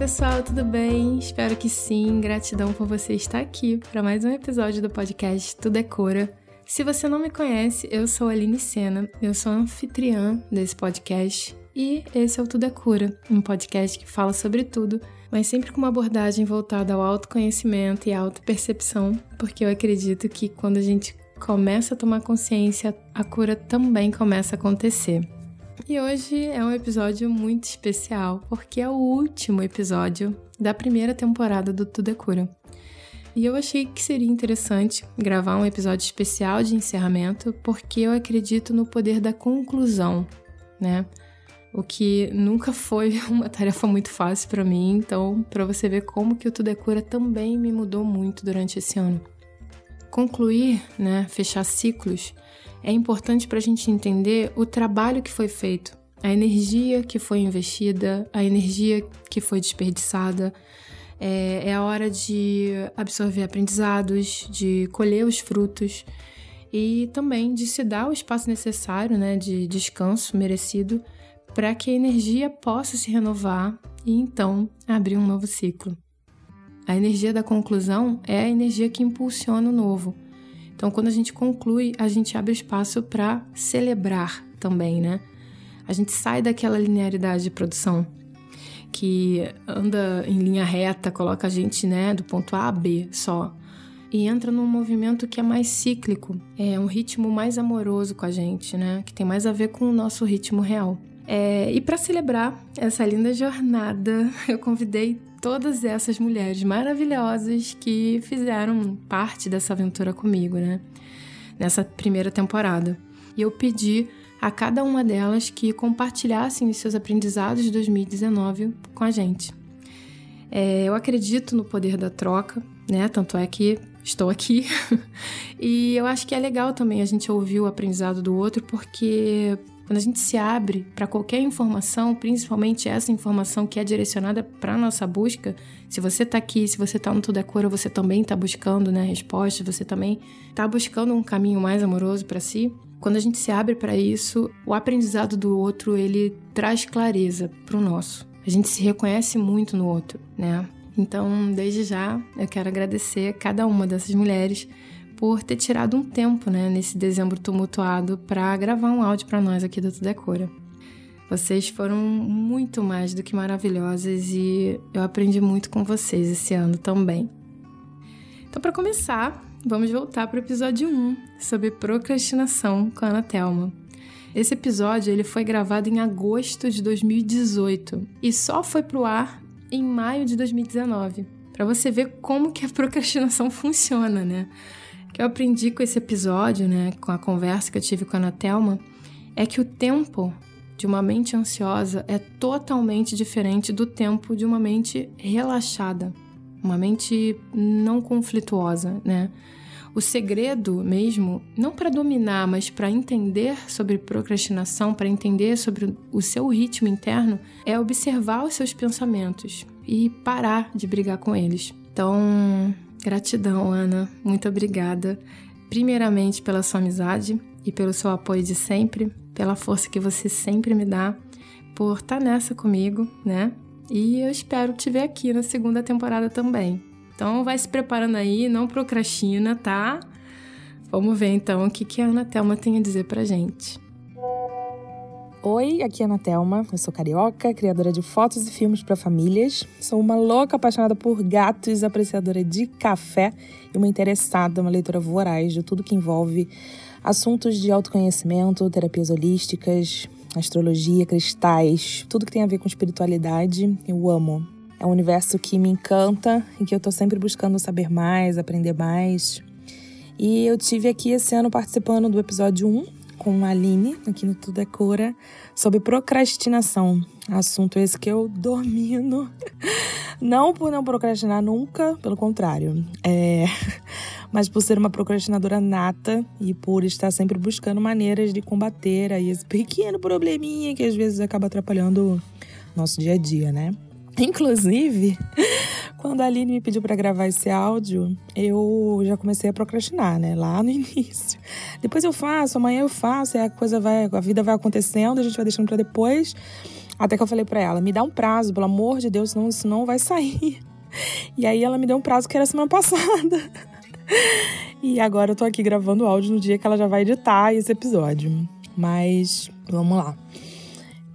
Pessoal, tudo bem? Espero que sim. Gratidão por você estar aqui para mais um episódio do podcast Tudo é Cura. Se você não me conhece, eu sou a Aline Sena, eu sou anfitriã desse podcast e esse é o Tudo é Cura, um podcast que fala sobre tudo, mas sempre com uma abordagem voltada ao autoconhecimento e à autopercepção, porque eu acredito que quando a gente começa a tomar consciência, a cura também começa a acontecer. E hoje é um episódio muito especial, porque é o último episódio da primeira temporada do Tudo é Cura. E eu achei que seria interessante gravar um episódio especial de encerramento, porque eu acredito no poder da conclusão, né? O que nunca foi uma tarefa muito fácil para mim, então, para você ver como que o Tudo é Cura também me mudou muito durante esse ano. Concluir, né, fechar ciclos, é importante para a gente entender o trabalho que foi feito, a energia que foi investida, a energia que foi desperdiçada. É, é a hora de absorver aprendizados, de colher os frutos e também de se dar o espaço necessário, né, de descanso merecido, para que a energia possa se renovar e então abrir um novo ciclo. A energia da conclusão é a energia que impulsiona o novo então, quando a gente conclui, a gente abre espaço para celebrar também, né? A gente sai daquela linearidade de produção que anda em linha reta, coloca a gente, né, do ponto A a B só. E entra num movimento que é mais cíclico, é um ritmo mais amoroso com a gente, né? Que tem mais a ver com o nosso ritmo real. É, e para celebrar essa linda jornada, eu convidei todas essas mulheres maravilhosas que fizeram parte dessa aventura comigo, né? Nessa primeira temporada. E eu pedi a cada uma delas que compartilhassem os seus aprendizados de 2019 com a gente. É, eu acredito no poder da troca, né? Tanto é que estou aqui. e eu acho que é legal também a gente ouvir o aprendizado do outro, porque quando a gente se abre para qualquer informação, principalmente essa informação que é direcionada para nossa busca, se você está aqui, se você está no Tudo é Cura, você também está buscando né, respostas, você também está buscando um caminho mais amoroso para si. Quando a gente se abre para isso, o aprendizado do outro ele traz clareza para o nosso. A gente se reconhece muito no outro, né? Então, desde já, eu quero agradecer a cada uma dessas mulheres por ter tirado um tempo, né, nesse dezembro tumultuado, para gravar um áudio para nós aqui do Tudo é Cura. Vocês foram muito mais do que maravilhosas e eu aprendi muito com vocês esse ano também. Então, para começar, vamos voltar para o episódio 1 sobre procrastinação com a Ana Thelma. Esse episódio ele foi gravado em agosto de 2018 e só foi pro ar em maio de 2019. Para você ver como que a procrastinação funciona, né? Eu aprendi com esse episódio, né, com a conversa que eu tive com a Ana Thelma, é que o tempo de uma mente ansiosa é totalmente diferente do tempo de uma mente relaxada, uma mente não conflituosa, né? O segredo mesmo, não para dominar, mas para entender sobre procrastinação, para entender sobre o seu ritmo interno, é observar os seus pensamentos e parar de brigar com eles. Então, Gratidão, Ana. Muito obrigada. Primeiramente pela sua amizade e pelo seu apoio de sempre, pela força que você sempre me dá, por estar tá nessa comigo, né? E eu espero te ver aqui na segunda temporada também. Então vai se preparando aí, não procrastina, tá? Vamos ver então o que, que a Ana Thelma tem a dizer pra gente. Oi, aqui é a Ana Thelma, eu sou carioca, criadora de fotos e filmes para famílias. Sou uma louca apaixonada por gatos, apreciadora de café e uma interessada, uma leitora voraz de tudo que envolve assuntos de autoconhecimento, terapias holísticas, astrologia, cristais, tudo que tem a ver com espiritualidade, eu amo. É um universo que me encanta e que eu tô sempre buscando saber mais, aprender mais. E eu tive aqui esse ano participando do episódio 1 com a Aline, aqui no Tudo é Cura, sobre procrastinação. Assunto esse que eu domino. Não por não procrastinar nunca, pelo contrário. É... Mas por ser uma procrastinadora nata e por estar sempre buscando maneiras de combater aí esse pequeno probleminha que às vezes acaba atrapalhando nosso dia a dia, né? Inclusive, quando a Aline me pediu para gravar esse áudio, eu já comecei a procrastinar, né? Lá no início. Depois eu faço, amanhã eu faço, e a coisa vai, a vida vai acontecendo, a gente vai deixando para depois. Até que eu falei para ela: me dá um prazo, pelo amor de Deus, senão isso não vai sair. E aí ela me deu um prazo que era semana passada. E agora eu tô aqui gravando o áudio no dia que ela já vai editar esse episódio. Mas vamos lá.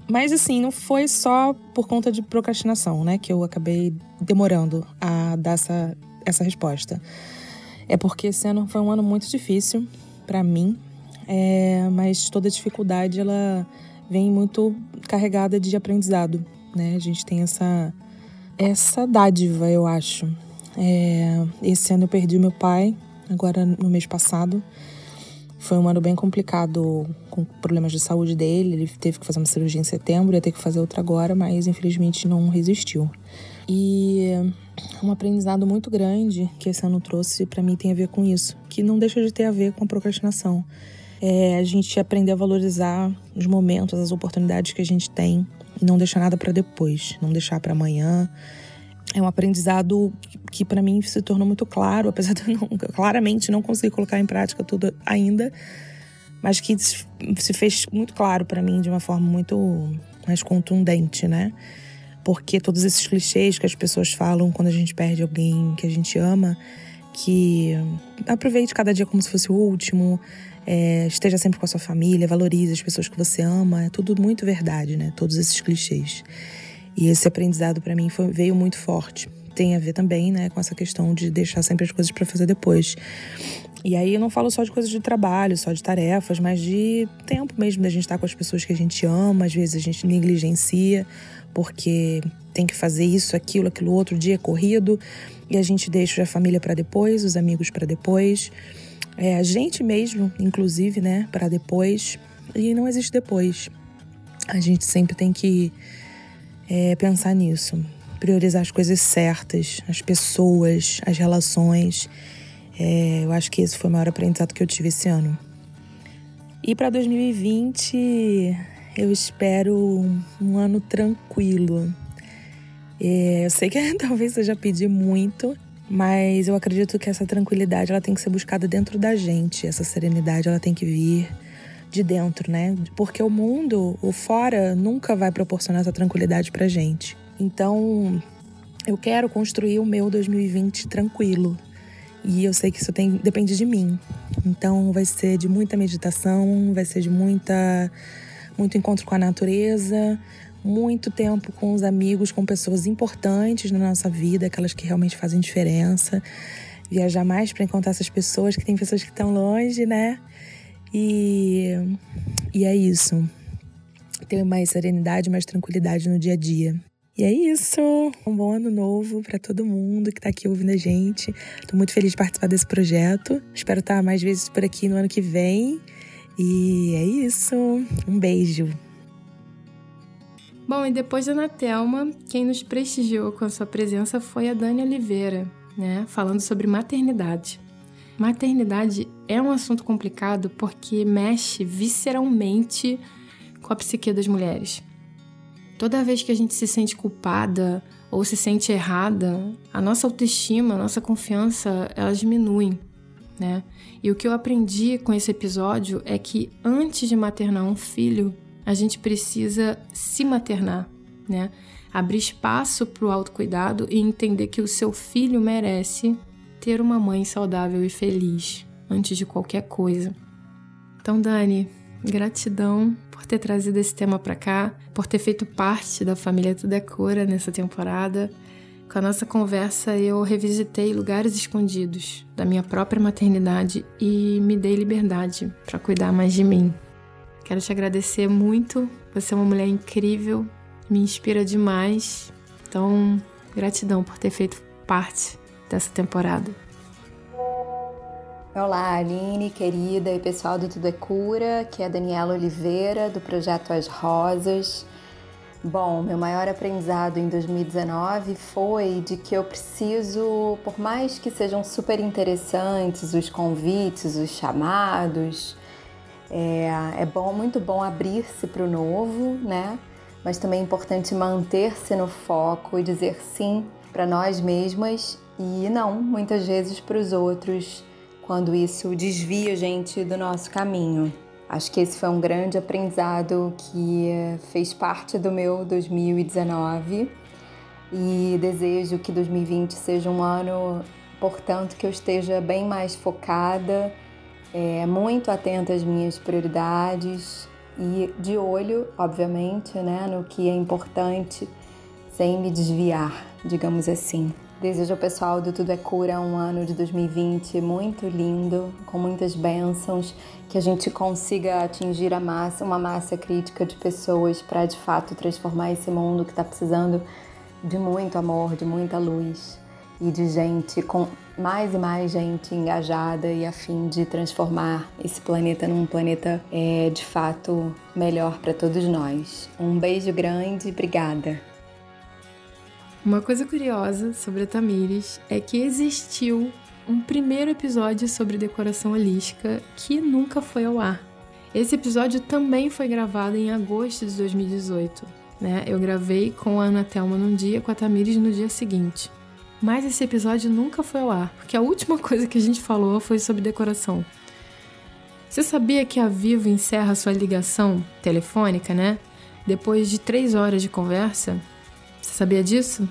Mas assim, não foi só por conta de procrastinação, né, que eu acabei demorando a dar essa, essa resposta. É porque esse ano foi um ano muito difícil para mim, é, mas toda dificuldade ela vem muito carregada de aprendizado, né? A gente tem essa essa dádiva, eu acho. É, esse ano eu perdi meu pai, agora no mês passado. Foi um ano bem complicado com problemas de saúde dele. Ele teve que fazer uma cirurgia em setembro, ia ter que fazer outra agora, mas infelizmente não resistiu. E um aprendizado muito grande que esse ano trouxe para mim tem a ver com isso, que não deixa de ter a ver com a procrastinação. É a gente aprender a valorizar os momentos, as oportunidades que a gente tem e não deixar nada para depois, não deixar para amanhã. É um aprendizado que, para mim se tornou muito claro, apesar de eu não, claramente não conseguir colocar em prática tudo ainda, mas que se fez muito claro para mim de uma forma muito mais contundente, né? Porque todos esses clichês que as pessoas falam quando a gente perde alguém que a gente ama, que aproveite cada dia como se fosse o último, é, esteja sempre com a sua família, valorize as pessoas que você ama, é tudo muito verdade, né? Todos esses clichês. E esse aprendizado para mim foi, veio muito forte. Tem a ver também, né, com essa questão de deixar sempre as coisas para fazer depois. E aí eu não falo só de coisas de trabalho, só de tarefas, mas de tempo mesmo da gente estar com as pessoas que a gente ama, às vezes a gente negligencia porque tem que fazer isso, aquilo, aquilo outro, dia corrido, e a gente deixa a família para depois, os amigos para depois, é, a gente mesmo, inclusive, né, para depois, e não existe depois. A gente sempre tem que é, pensar nisso, priorizar as coisas certas, as pessoas, as relações. É, eu acho que esse foi o maior aprendizado que eu tive esse ano. E para 2020, eu espero um ano tranquilo. É, eu sei que talvez eu já pedi muito, mas eu acredito que essa tranquilidade ela tem que ser buscada dentro da gente. Essa serenidade ela tem que vir de dentro, né? Porque o mundo, o fora, nunca vai proporcionar essa tranquilidade pra gente. Então, eu quero construir o meu 2020 tranquilo. E eu sei que isso tem, depende de mim. Então, vai ser de muita meditação, vai ser de muita muito encontro com a natureza, muito tempo com os amigos, com pessoas importantes na nossa vida, aquelas que realmente fazem diferença. Viajar mais para encontrar essas pessoas, que tem pessoas que estão longe, né? E, e é isso. Ter mais serenidade, mais tranquilidade no dia a dia. E é isso. Um bom ano novo para todo mundo que está aqui ouvindo a gente. Estou muito feliz de participar desse projeto. Espero estar mais vezes por aqui no ano que vem. E é isso. Um beijo. Bom, e depois da Ana Thelma, quem nos prestigiou com a sua presença foi a Dani Oliveira, né? Falando sobre maternidade. Maternidade é um assunto complicado porque mexe visceralmente com a psique das mulheres. Toda vez que a gente se sente culpada ou se sente errada, a nossa autoestima, a nossa confiança, elas diminuem né? E o que eu aprendi com esse episódio é que antes de maternar um filho, a gente precisa se maternar, né? Abrir espaço para o autocuidado e entender que o seu filho merece ter uma mãe saudável e feliz antes de qualquer coisa. Então, Dani, gratidão por ter trazido esse tema para cá, por ter feito parte da família Tudo é Cura nessa temporada. Com a nossa conversa, eu revisitei lugares escondidos da minha própria maternidade e me dei liberdade para cuidar mais de mim. Quero te agradecer muito. Você é uma mulher incrível, me inspira demais. Então, gratidão por ter feito parte dessa temporada. Olá, Aline, querida e pessoal do Tudo é Cura, que é a Daniela Oliveira, do projeto As Rosas. Bom, meu maior aprendizado em 2019 foi de que eu preciso, por mais que sejam super interessantes os convites, os chamados, é, é bom, muito bom abrir-se para o novo, né? Mas também é importante manter-se no foco e dizer sim para nós mesmas e não, muitas vezes, para os outros, quando isso desvia a gente do nosso caminho. Acho que esse foi um grande aprendizado que fez parte do meu 2019 e desejo que 2020 seja um ano, portanto, que eu esteja bem mais focada, é, muito atenta às minhas prioridades e de olho, obviamente, né, no que é importante, sem me desviar, digamos assim. Desejo ao pessoal do Tudo é Cura um ano de 2020 muito lindo, com muitas bênçãos, que a gente consiga atingir a massa, uma massa crítica de pessoas para de fato transformar esse mundo que está precisando de muito amor, de muita luz e de gente com mais e mais gente engajada e a fim de transformar esse planeta num planeta é, de fato melhor para todos nós. Um beijo grande, obrigada. Uma coisa curiosa sobre a Tamires é que existiu um primeiro episódio sobre decoração holística que nunca foi ao ar. Esse episódio também foi gravado em agosto de 2018. Né? Eu gravei com a Ana Thelma num dia, com a Tamires no dia seguinte. Mas esse episódio nunca foi ao ar, porque a última coisa que a gente falou foi sobre decoração. Você sabia que a Vivo encerra sua ligação telefônica, né? Depois de três horas de conversa? Você sabia disso?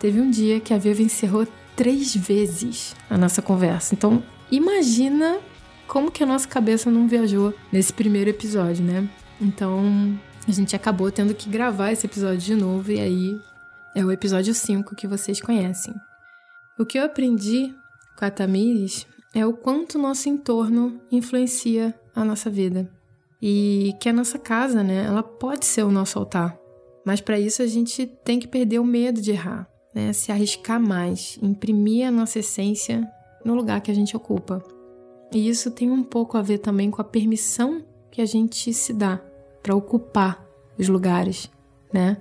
Teve um dia que a Viva encerrou três vezes a nossa conversa. Então, imagina como que a nossa cabeça não viajou nesse primeiro episódio, né? Então, a gente acabou tendo que gravar esse episódio de novo e aí é o episódio 5 que vocês conhecem. O que eu aprendi com a Tamires é o quanto nosso entorno influencia a nossa vida. E que a nossa casa, né, ela pode ser o nosso altar. Mas para isso a gente tem que perder o medo de errar, né? se arriscar mais, imprimir a nossa essência no lugar que a gente ocupa. E isso tem um pouco a ver também com a permissão que a gente se dá para ocupar os lugares, né?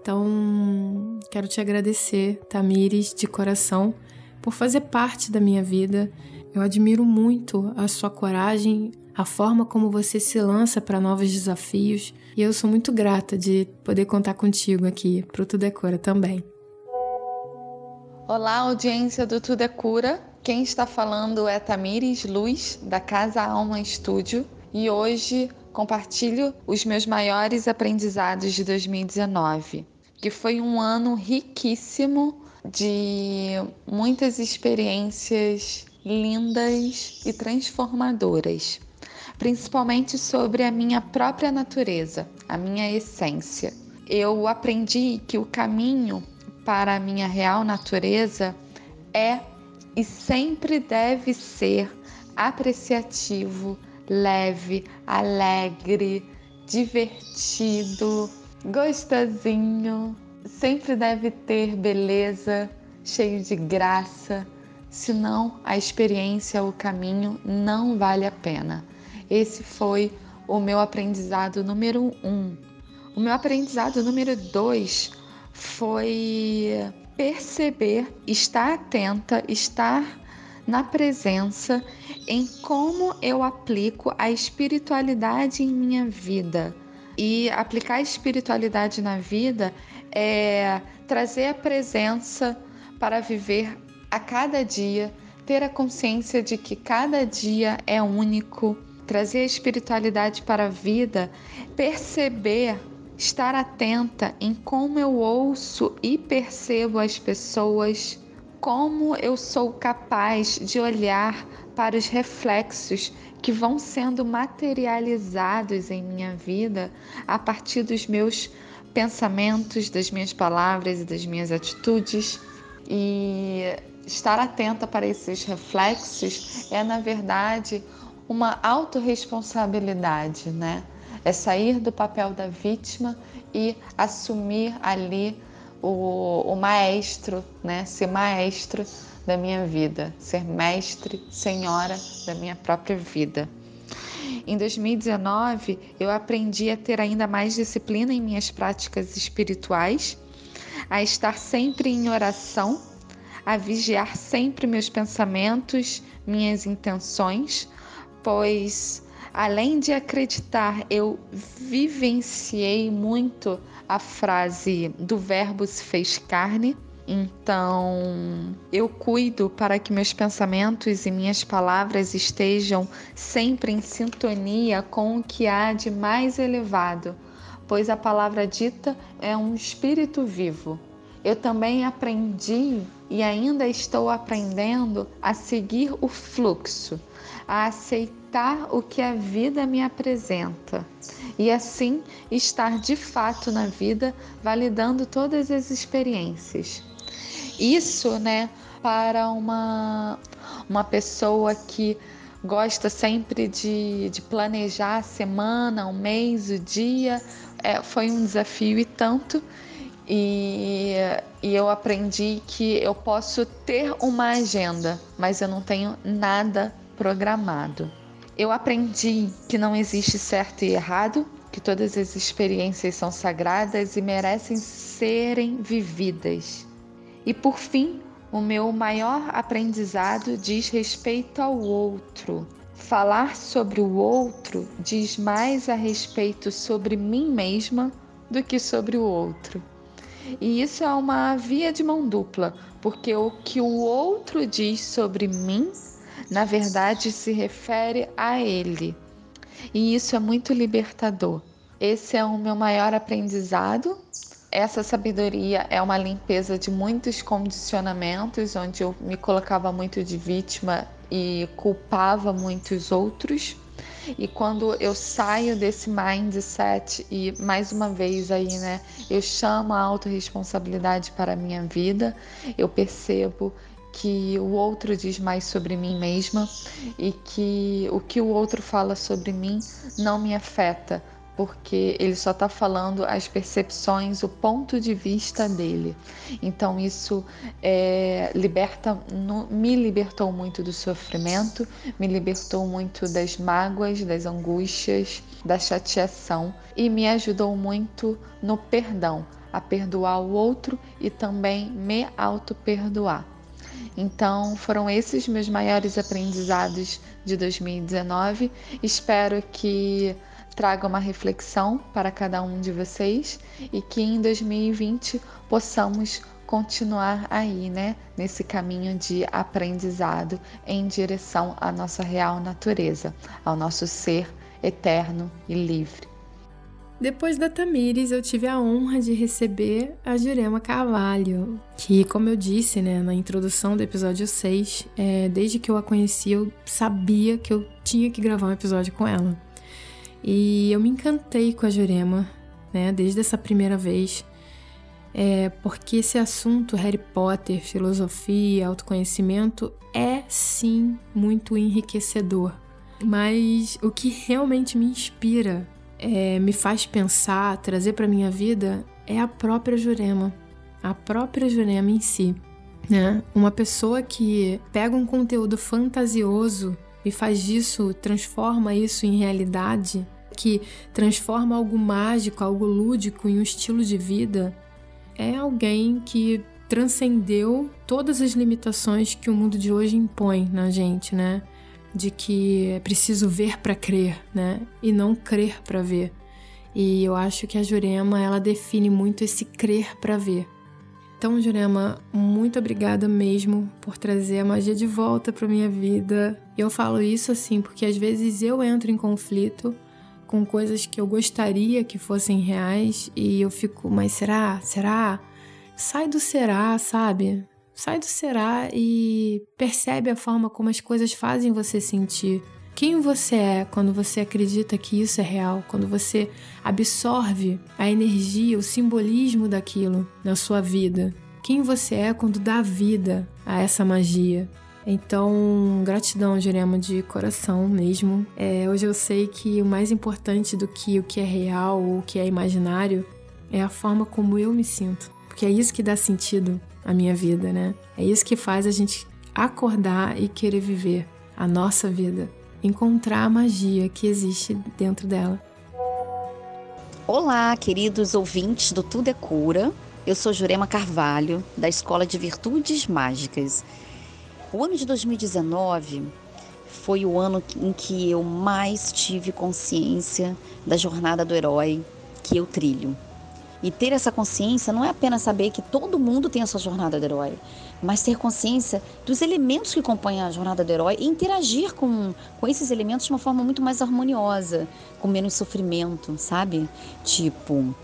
Então, quero te agradecer, Tamires, de coração, por fazer parte da minha vida. Eu admiro muito a sua coragem, a forma como você se lança para novos desafios e eu sou muito grata de poder contar contigo aqui para o Tudo é Cura também. Olá, audiência do Tudo é Cura. Quem está falando é Tamires Luz, da Casa Alma Estúdio, e hoje compartilho os meus maiores aprendizados de 2019, que foi um ano riquíssimo de muitas experiências lindas e transformadoras principalmente sobre a minha própria natureza, a minha essência. Eu aprendi que o caminho para a minha real natureza é e sempre deve ser apreciativo, leve, alegre, divertido, gostosinho. Sempre deve ter beleza, cheio de graça, senão a experiência, o caminho não vale a pena. Esse foi o meu aprendizado número um. O meu aprendizado número dois foi perceber, estar atenta, estar na presença em como eu aplico a espiritualidade em minha vida. E aplicar a espiritualidade na vida é trazer a presença para viver a cada dia, ter a consciência de que cada dia é único trazer a espiritualidade para a vida, perceber, estar atenta em como eu ouço e percebo as pessoas, como eu sou capaz de olhar para os reflexos que vão sendo materializados em minha vida a partir dos meus pensamentos, das minhas palavras e das minhas atitudes. E estar atenta para esses reflexos é, na verdade, uma autorresponsabilidade, né? É sair do papel da vítima e assumir ali o, o maestro, né? Ser maestro da minha vida, ser mestre, senhora da minha própria vida. Em 2019, eu aprendi a ter ainda mais disciplina em minhas práticas espirituais, a estar sempre em oração, a vigiar sempre meus pensamentos, minhas intenções, pois além de acreditar, eu vivenciei muito a frase do Verbo se fez carne, Então, eu cuido para que meus pensamentos e minhas palavras estejam sempre em sintonia com o que há de mais elevado, pois a palavra dita é um espírito vivo. Eu também aprendi e ainda estou aprendendo a seguir o fluxo, a aceitar o que a vida me apresenta e assim estar de fato na vida, validando todas as experiências. Isso, né, para uma, uma pessoa que gosta sempre de, de planejar a semana, o mês, o dia, é, foi um desafio e tanto. E, e eu aprendi que eu posso ter uma agenda, mas eu não tenho nada programado. Eu aprendi que não existe certo e errado, que todas as experiências são sagradas e merecem serem vividas. E por fim, o meu maior aprendizado diz respeito ao outro. Falar sobre o outro diz mais a respeito sobre mim mesma do que sobre o outro. E isso é uma via de mão dupla, porque o que o outro diz sobre mim, na verdade, se refere a ele. E isso é muito libertador. Esse é o meu maior aprendizado essa sabedoria é uma limpeza de muitos condicionamentos, onde eu me colocava muito de vítima e culpava muitos outros. E quando eu saio desse mindset e mais uma vez aí, né, eu chamo a autorresponsabilidade para a minha vida, eu percebo que o outro diz mais sobre mim mesma e que o que o outro fala sobre mim não me afeta, porque ele só está falando as percepções, o ponto de vista dele. Então isso é, liberta, me libertou muito do sofrimento, me libertou muito das mágoas, das angústias, da chateação e me ajudou muito no perdão, a perdoar o outro e também me auto-perdoar. Então, foram esses meus maiores aprendizados de 2019. Espero que traga uma reflexão para cada um de vocês e que em 2020 possamos continuar aí, né, nesse caminho de aprendizado em direção à nossa real natureza, ao nosso ser eterno e livre. Depois da Tamires, eu tive a honra de receber a Jurema Carvalho, que, como eu disse né, na introdução do episódio 6, é, desde que eu a conheci, eu sabia que eu tinha que gravar um episódio com ela. E eu me encantei com a Jurema, né, desde essa primeira vez, é, porque esse assunto, Harry Potter, filosofia, autoconhecimento, é sim muito enriquecedor. Mas o que realmente me inspira, é, me faz pensar, trazer para minha vida, é a própria Jurema, a própria Jurema em si. Né? Uma pessoa que pega um conteúdo fantasioso e faz disso, transforma isso em realidade, que transforma algo mágico, algo lúdico em um estilo de vida, é alguém que transcendeu todas as limitações que o mundo de hoje impõe na gente, né? De que é preciso ver para crer, né? E não crer para ver. E eu acho que a Jurema, ela define muito esse crer para ver. Então, Jurema, muito obrigada mesmo por trazer a magia de volta para minha vida. Eu falo isso assim porque às vezes eu entro em conflito com coisas que eu gostaria que fossem reais e eu fico, mas será? Será? Sai do será, sabe? Sai do será e percebe a forma como as coisas fazem você sentir. Quem você é quando você acredita que isso é real, quando você absorve a energia, o simbolismo daquilo na sua vida. Quem você é quando dá vida a essa magia. Então, gratidão, Jurema, de coração mesmo. É, hoje eu sei que o mais importante do que o que é real ou o que é imaginário é a forma como eu me sinto. Porque é isso que dá sentido à minha vida, né? É isso que faz a gente acordar e querer viver a nossa vida encontrar a magia que existe dentro dela. Olá, queridos ouvintes do Tudo é Cura. Eu sou Jurema Carvalho, da Escola de Virtudes Mágicas. O ano de 2019 foi o ano em que eu mais tive consciência da jornada do herói que eu trilho. E ter essa consciência não é apenas saber que todo mundo tem a sua jornada do herói, mas ter consciência dos elementos que compõem a jornada do herói e interagir com, com esses elementos de uma forma muito mais harmoniosa, com menos sofrimento, sabe? Tipo,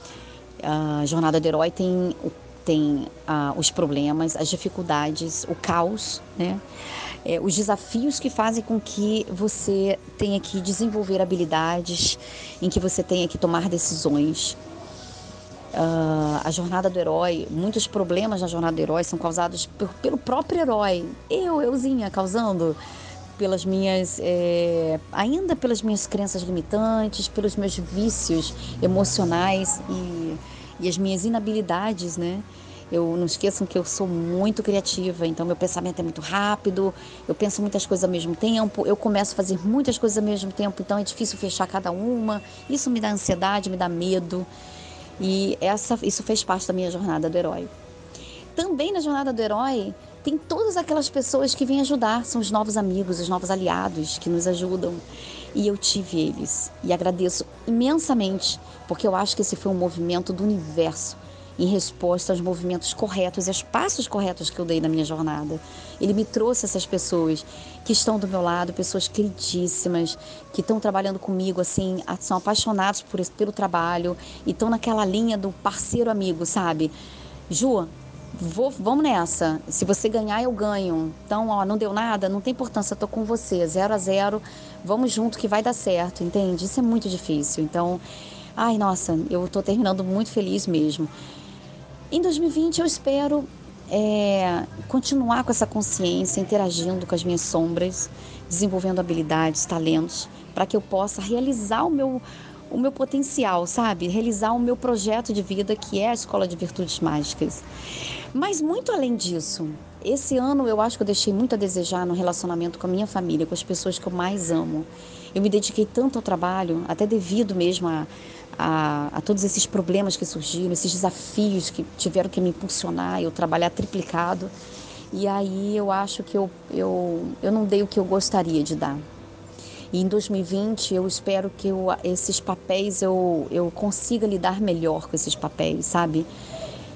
a jornada do herói tem, tem os problemas, as dificuldades, o caos, né? É, os desafios que fazem com que você tenha que desenvolver habilidades, em que você tenha que tomar decisões. Uh, a jornada do herói, muitos problemas na jornada do herói são causados por, pelo próprio herói. Eu, euzinha, causando pelas minhas, é, ainda pelas minhas crenças limitantes, pelos meus vícios emocionais e, e as minhas inabilidades, né? Eu não esqueçam que eu sou muito criativa, então meu pensamento é muito rápido, eu penso muitas coisas ao mesmo tempo, eu começo a fazer muitas coisas ao mesmo tempo, então é difícil fechar cada uma. Isso me dá ansiedade, me dá medo. E essa, isso fez parte da minha jornada do herói. Também na jornada do herói tem todas aquelas pessoas que vêm ajudar, são os novos amigos, os novos aliados que nos ajudam. E eu tive eles. E agradeço imensamente, porque eu acho que esse foi um movimento do universo em resposta aos movimentos corretos e aos passos corretos que eu dei na minha jornada. Ele me trouxe essas pessoas que estão do meu lado, pessoas queridíssimas, que estão trabalhando comigo, assim, são apaixonados por, pelo trabalho e estão naquela linha do parceiro amigo, sabe? Ju, vou, vamos nessa. Se você ganhar, eu ganho. Então, ó, não deu nada, não tem importância, eu tô com você, zero a zero, vamos junto que vai dar certo, entende? Isso é muito difícil. Então, ai, nossa, eu tô terminando muito feliz mesmo. Em 2020 eu espero é, continuar com essa consciência, interagindo com as minhas sombras, desenvolvendo habilidades, talentos, para que eu possa realizar o meu, o meu potencial, sabe? Realizar o meu projeto de vida, que é a Escola de Virtudes Mágicas. Mas muito além disso, esse ano eu acho que eu deixei muito a desejar no relacionamento com a minha família, com as pessoas que eu mais amo. Eu me dediquei tanto ao trabalho, até devido mesmo a a, a, todos esses problemas que surgiram, esses desafios que tiveram que me impulsionar, eu trabalhar triplicado. E aí eu acho que eu, eu, eu não dei o que eu gostaria de dar. E em 2020 eu espero que eu, esses papéis eu, eu consiga lidar melhor com esses papéis, sabe?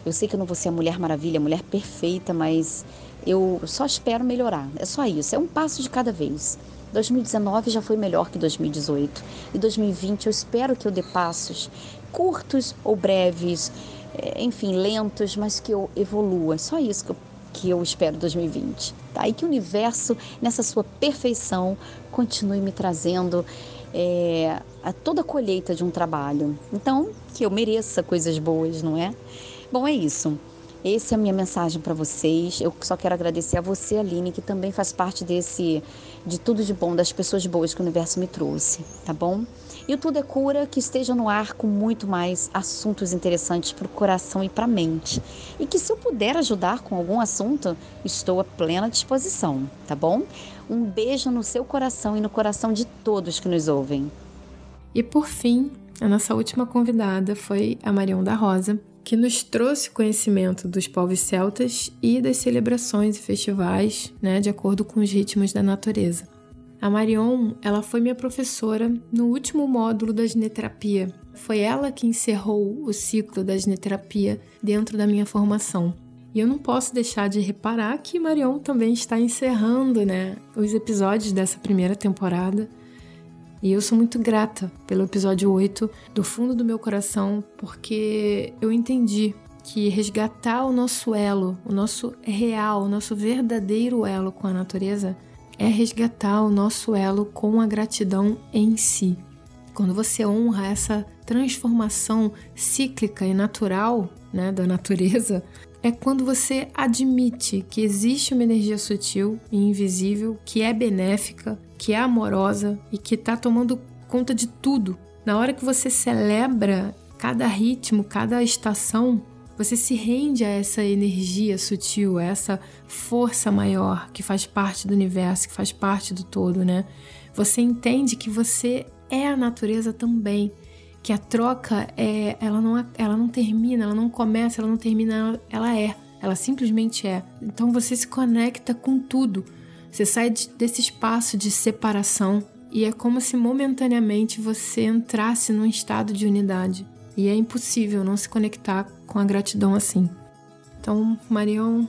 Eu sei que eu não vou ser a Mulher Maravilha, a Mulher Perfeita, mas eu só espero melhorar. É só isso, é um passo de cada vez. 2019 já foi melhor que 2018. E 2020 eu espero que eu dê passos curtos ou breves, é, enfim, lentos, mas que eu evolua. Só isso que eu, que eu espero 2020. Tá? E que o universo, nessa sua perfeição, continue me trazendo é, a toda a colheita de um trabalho. Então, que eu mereça coisas boas, não é? Bom, é isso. Essa é a minha mensagem para vocês. Eu só quero agradecer a você, Aline, que também faz parte desse de tudo de bom, das pessoas boas que o universo me trouxe, tá bom? E o Tudo é Cura que esteja no ar com muito mais assuntos interessantes para o coração e para a mente. E que se eu puder ajudar com algum assunto, estou à plena disposição, tá bom? Um beijo no seu coração e no coração de todos que nos ouvem. E por fim, a nossa última convidada foi a Marion da Rosa, que nos trouxe conhecimento dos povos celtas e das celebrações e festivais, né, de acordo com os ritmos da natureza. A Marion, ela foi minha professora no último módulo da gineterapia. Foi ela que encerrou o ciclo da gineterapia dentro da minha formação. E eu não posso deixar de reparar que Marion também está encerrando, né, os episódios dessa primeira temporada e eu sou muito grata pelo episódio 8 do fundo do meu coração, porque eu entendi que resgatar o nosso elo, o nosso real, o nosso verdadeiro elo com a natureza é resgatar o nosso elo com a gratidão em si. Quando você honra essa transformação cíclica e natural né, da natureza, é quando você admite que existe uma energia sutil e invisível que é benéfica, que é amorosa e que está tomando conta de tudo. Na hora que você celebra cada ritmo, cada estação, você se rende a essa energia sutil, a essa força maior que faz parte do universo, que faz parte do todo, né? Você entende que você é a natureza também, que a troca é, ela não, ela não termina, ela não começa, ela não termina, ela é, ela simplesmente é. Então você se conecta com tudo. Você sai desse espaço de separação e é como se momentaneamente você entrasse num estado de unidade. E é impossível não se conectar com a gratidão assim. Então, Marion,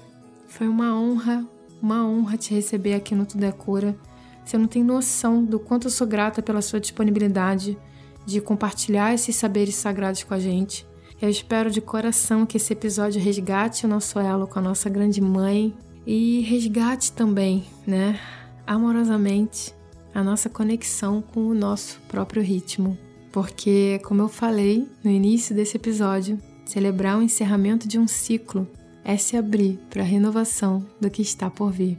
foi uma honra, uma honra te receber aqui no Tudo é Cura. Você não tem noção do quanto eu sou grata pela sua disponibilidade de compartilhar esses saberes sagrados com a gente. Eu espero de coração que esse episódio resgate o nosso elo com a nossa grande mãe e resgate também, né, amorosamente, a nossa conexão com o nosso próprio ritmo. Porque, como eu falei no início desse episódio, celebrar o encerramento de um ciclo é se abrir para a renovação do que está por vir.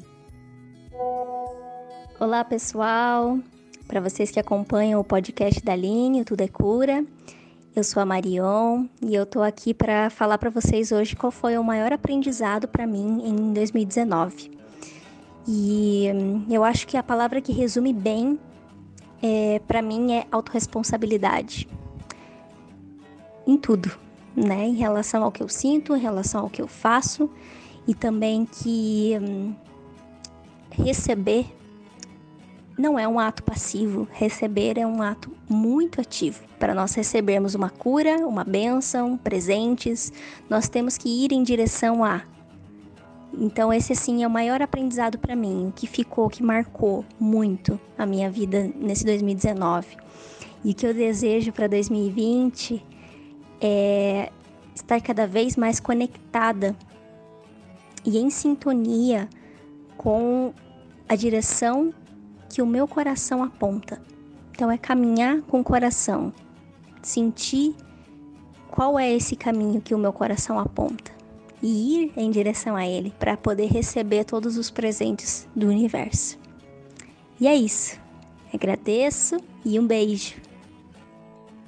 Olá, pessoal! Para vocês que acompanham o podcast da Aline, Tudo é Cura, eu sou a Marion e eu tô aqui para falar para vocês hoje qual foi o maior aprendizado para mim em 2019. E hum, eu acho que a palavra que resume bem é, para mim é autorresponsabilidade. Em tudo, né? Em relação ao que eu sinto, em relação ao que eu faço e também que hum, receber não é um ato passivo, receber é um ato muito ativo. Para nós recebermos uma cura, uma bênção, presentes, nós temos que ir em direção a. Então, esse assim é o maior aprendizado para mim, que ficou, que marcou muito a minha vida nesse 2019. E o que eu desejo para 2020 é estar cada vez mais conectada e em sintonia com a direção que o meu coração aponta. Então é caminhar com o coração, sentir qual é esse caminho que o meu coração aponta e ir em direção a ele para poder receber todos os presentes do universo. E é isso. Agradeço e um beijo.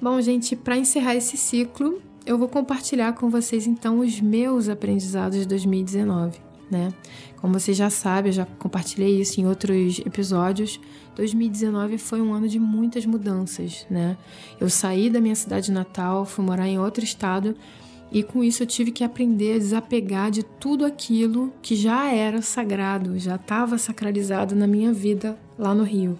Bom, gente, para encerrar esse ciclo, eu vou compartilhar com vocês então os meus aprendizados de 2019 né? Como você já sabe, eu já compartilhei isso em outros episódios. 2019 foi um ano de muitas mudanças, né? Eu saí da minha cidade natal, fui morar em outro estado e com isso eu tive que aprender a desapegar de tudo aquilo que já era sagrado, já estava sacralizado na minha vida lá no Rio.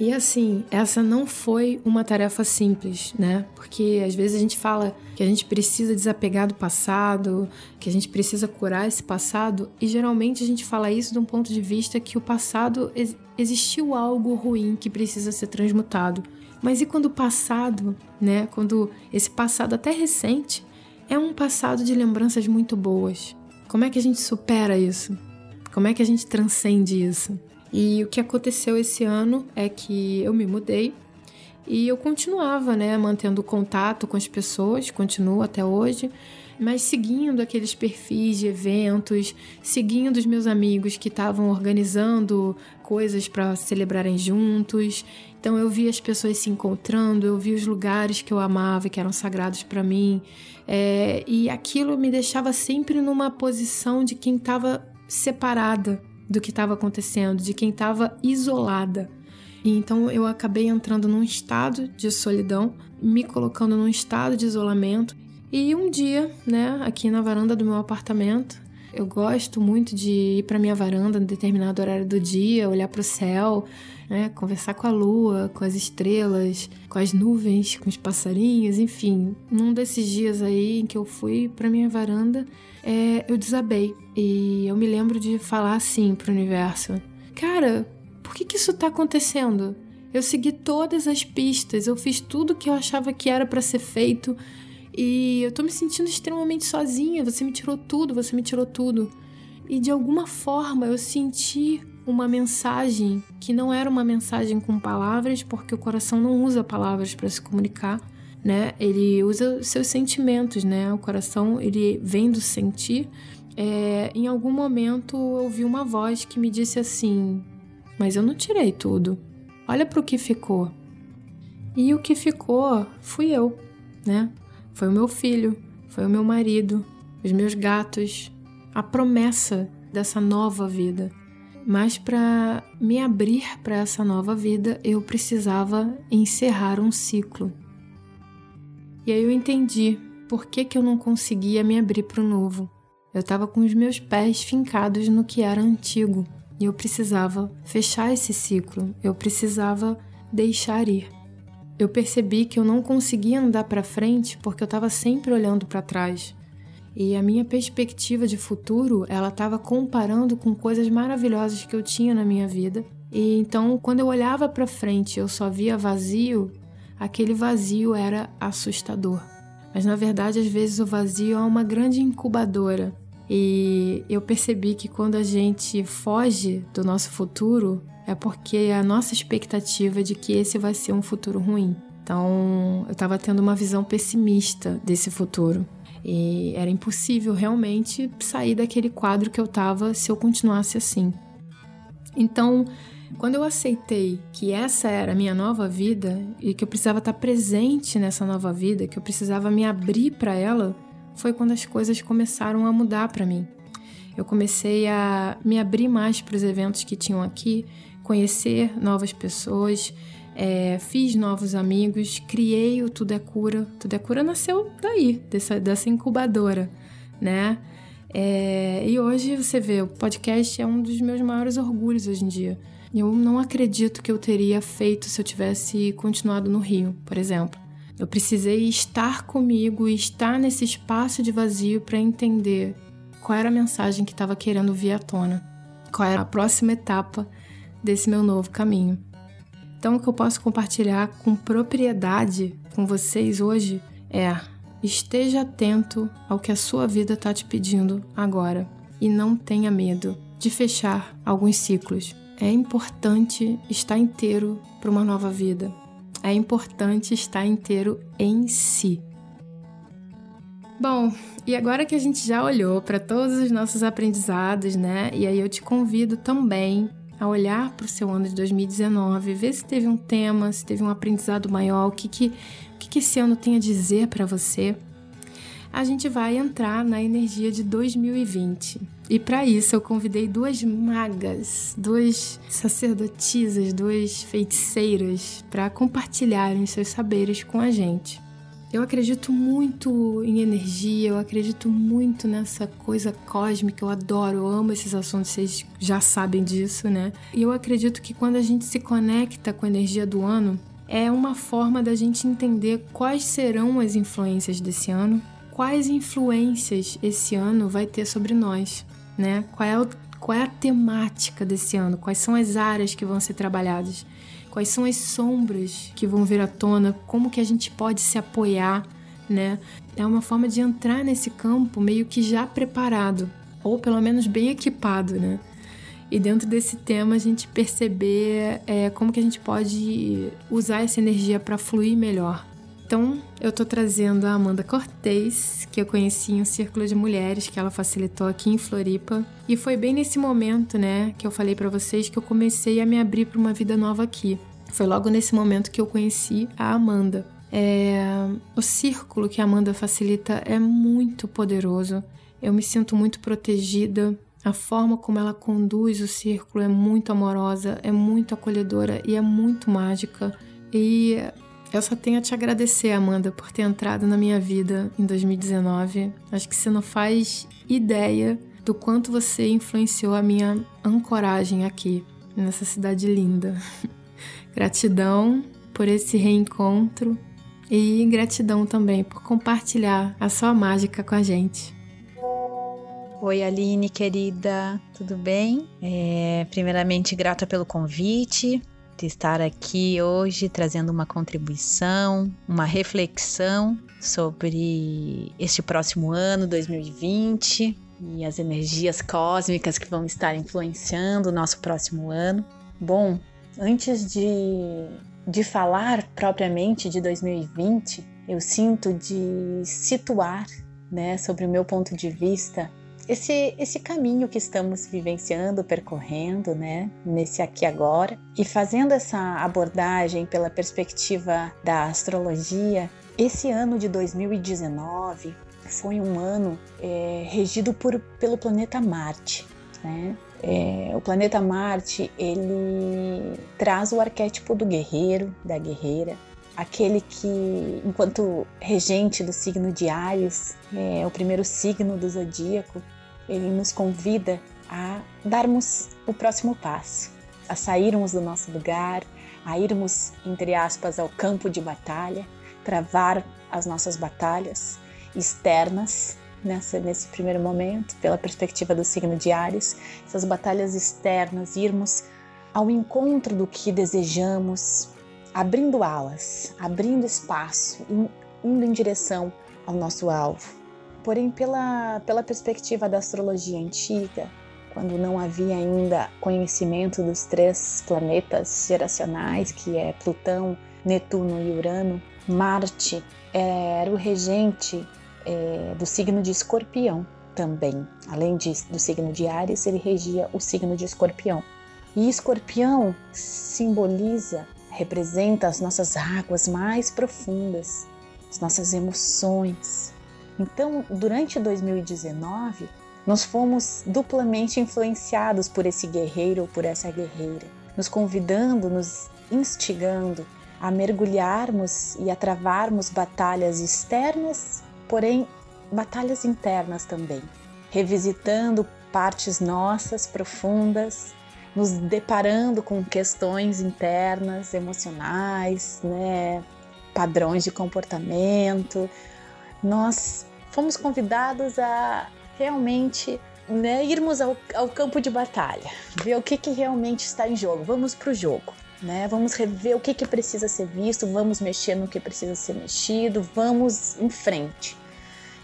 E assim, essa não foi uma tarefa simples, né? Porque às vezes a gente fala que a gente precisa desapegar do passado, que a gente precisa curar esse passado, e geralmente a gente fala isso de um ponto de vista que o passado ex existiu algo ruim que precisa ser transmutado. Mas e quando o passado, né? Quando esse passado até recente é um passado de lembranças muito boas. Como é que a gente supera isso? Como é que a gente transcende isso? E o que aconteceu esse ano é que eu me mudei e eu continuava, né, mantendo contato com as pessoas, continuo até hoje, mas seguindo aqueles perfis de eventos, seguindo os meus amigos que estavam organizando coisas para celebrarem juntos. Então eu vi as pessoas se encontrando, eu vi os lugares que eu amava, que eram sagrados para mim, é, e aquilo me deixava sempre numa posição de quem estava separada do que estava acontecendo, de quem estava isolada. E então eu acabei entrando num estado de solidão, me colocando num estado de isolamento. E um dia, né, aqui na varanda do meu apartamento, eu gosto muito de ir para minha varanda em determinado horário do dia, olhar para o céu, né, conversar com a lua, com as estrelas, com as nuvens, com os passarinhos, enfim. Num desses dias aí em que eu fui para minha varanda, é, eu desabei. E eu me lembro de falar assim pro universo: Cara, por que, que isso tá acontecendo? Eu segui todas as pistas, eu fiz tudo que eu achava que era para ser feito e eu tô me sentindo extremamente sozinha. Você me tirou tudo, você me tirou tudo. E de alguma forma eu senti uma mensagem que não era uma mensagem com palavras, porque o coração não usa palavras para se comunicar, né? Ele usa seus sentimentos, né? O coração ele vem do sentir. É, em algum momento eu ouvi uma voz que me disse assim: Mas eu não tirei tudo. Olha para o que ficou. E o que ficou fui eu, né? Foi o meu filho, foi o meu marido, os meus gatos, a promessa dessa nova vida. Mas para me abrir para essa nova vida, eu precisava encerrar um ciclo. E aí eu entendi por que, que eu não conseguia me abrir para o novo. Eu estava com os meus pés fincados no que era antigo e eu precisava fechar esse ciclo, eu precisava deixar ir. eu percebi que eu não conseguia andar para frente porque eu estava sempre olhando para trás. E a minha perspectiva de futuro, ela estava comparando com coisas maravilhosas que eu tinha na minha vida. E então, quando eu olhava para frente, eu só via vazio, aquele vazio era assustador. Mas na verdade, às vezes o vazio é uma grande incubadora. E eu percebi que quando a gente foge do nosso futuro, é porque a nossa expectativa de que esse vai ser um futuro ruim. Então, eu estava tendo uma visão pessimista desse futuro. E era impossível realmente sair daquele quadro que eu estava se eu continuasse assim. Então, quando eu aceitei que essa era a minha nova vida e que eu precisava estar presente nessa nova vida, que eu precisava me abrir para ela, foi quando as coisas começaram a mudar para mim. Eu comecei a me abrir mais para os eventos que tinham aqui, conhecer novas pessoas, é, fiz novos amigos, criei o Tudo é Cura. Tudo é Cura nasceu daí, dessa, dessa incubadora, né? É, e hoje você vê, o podcast é um dos meus maiores orgulhos hoje em dia. Eu não acredito que eu teria feito se eu tivesse continuado no Rio, por exemplo. Eu precisei estar comigo e estar nesse espaço de vazio para entender qual era a mensagem que estava querendo vir à tona, qual era a próxima etapa desse meu novo caminho. Então, o que eu posso compartilhar com propriedade com vocês hoje é: esteja atento ao que a sua vida está te pedindo agora e não tenha medo de fechar alguns ciclos. É importante estar inteiro para uma nova vida. É importante estar inteiro em si. Bom, e agora que a gente já olhou para todos os nossos aprendizados, né? E aí eu te convido também a olhar para o seu ano de 2019, ver se teve um tema, se teve um aprendizado maior, o que, que, o que, que esse ano tem a dizer para você. A gente vai entrar na energia de 2020. E para isso eu convidei duas magas, duas sacerdotisas, duas feiticeiras para compartilharem seus saberes com a gente. Eu acredito muito em energia, eu acredito muito nessa coisa cósmica, eu adoro, eu amo esses assuntos, vocês já sabem disso, né? E eu acredito que quando a gente se conecta com a energia do ano, é uma forma da gente entender quais serão as influências desse ano, quais influências esse ano vai ter sobre nós, né? Qual é, o, qual é a temática desse ano, quais são as áreas que vão ser trabalhadas quais são as sombras que vão vir à tona, como que a gente pode se apoiar, né? É uma forma de entrar nesse campo meio que já preparado, ou pelo menos bem equipado, né? E dentro desse tema a gente perceber é, como que a gente pode usar essa energia para fluir melhor. Então, eu tô trazendo a Amanda Cortez, que eu conheci em um círculo de mulheres que ela facilitou aqui em Floripa. E foi bem nesse momento, né, que eu falei para vocês que eu comecei a me abrir para uma vida nova aqui. Foi logo nesse momento que eu conheci a Amanda. É... O círculo que a Amanda facilita é muito poderoso. Eu me sinto muito protegida. A forma como ela conduz o círculo é muito amorosa, é muito acolhedora e é muito mágica. E eu só tenho a te agradecer, Amanda, por ter entrado na minha vida em 2019. Acho que você não faz ideia do quanto você influenciou a minha ancoragem aqui, nessa cidade linda. gratidão por esse reencontro e gratidão também por compartilhar a sua mágica com a gente. Oi, Aline, querida, tudo bem? É, primeiramente, grata pelo convite estar aqui hoje trazendo uma contribuição, uma reflexão sobre este próximo ano, 2020, e as energias cósmicas que vão estar influenciando o nosso próximo ano. Bom, antes de, de falar propriamente de 2020, eu sinto de situar, né, sobre o meu ponto de vista, esse, esse caminho que estamos vivenciando, percorrendo, né, nesse aqui agora, e fazendo essa abordagem pela perspectiva da astrologia, esse ano de 2019 foi um ano é, regido por, pelo planeta Marte, né? É, o planeta Marte ele traz o arquétipo do guerreiro, da guerreira, aquele que, enquanto regente do signo de Ares, é o primeiro signo do zodíaco, ele nos convida a darmos o próximo passo, a sairmos do nosso lugar, a irmos, entre aspas, ao campo de batalha, travar as nossas batalhas externas nessa, nesse primeiro momento, pela perspectiva do signo de Ares, essas batalhas externas, irmos ao encontro do que desejamos, abrindo alas, abrindo espaço, indo em direção ao nosso alvo. Porém, pela, pela perspectiva da astrologia antiga, quando não havia ainda conhecimento dos três planetas geracionais, que é Plutão, Netuno e Urano, Marte era o regente é, do signo de Escorpião também. Além de, do signo de Ares, ele regia o signo de Escorpião. E Escorpião simboliza, representa as nossas águas mais profundas, as nossas emoções. Então, durante 2019, nós fomos duplamente influenciados por esse guerreiro ou por essa guerreira, nos convidando, nos instigando a mergulharmos e a travarmos batalhas externas, porém batalhas internas também, revisitando partes nossas profundas, nos deparando com questões internas, emocionais, né, padrões de comportamento. Nós fomos convidados a realmente né, irmos ao, ao, campo de batalha, ver o que, que realmente está em jogo. Vamos para o jogo. Né? Vamos rever o que, que precisa ser visto, vamos mexer no que precisa ser mexido, vamos em frente.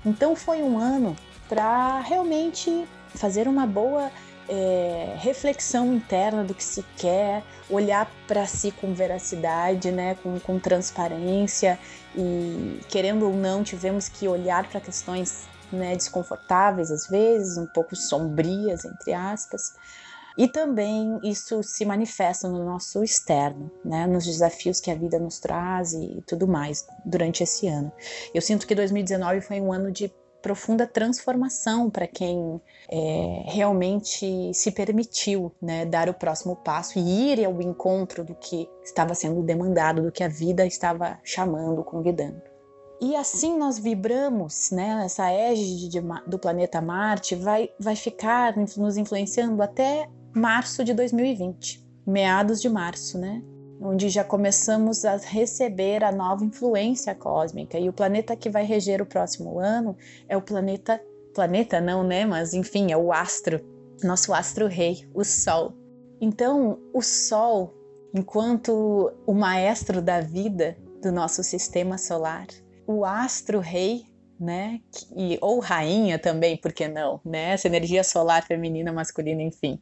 Então foi um ano para realmente fazer uma boa é, reflexão interna do que se quer, olhar para si com veracidade, né, com, com transparência e querendo ou não tivemos que olhar para questões né, desconfortáveis às vezes, um pouco sombrias entre aspas, e também isso se manifesta no nosso externo, né, nos desafios que a vida nos traz e tudo mais durante esse ano. Eu sinto que 2019 foi um ano de profunda transformação para quem é, realmente se permitiu né, dar o próximo passo e ir ao encontro do que estava sendo demandado, do que a vida estava chamando, convidando. E assim nós vibramos, né? Essa égide de, do planeta Marte vai, vai ficar nos influenciando até março de 2020, meados de março, né? Onde já começamos a receber a nova influência cósmica. E o planeta que vai reger o próximo ano é o planeta. Planeta não, né? Mas enfim, é o astro, nosso astro rei, o Sol. Então, o Sol, enquanto o maestro da vida do nosso sistema solar, o astro rei né? E, ou rainha também, por que não? Né? Essa energia solar feminina, masculina, enfim.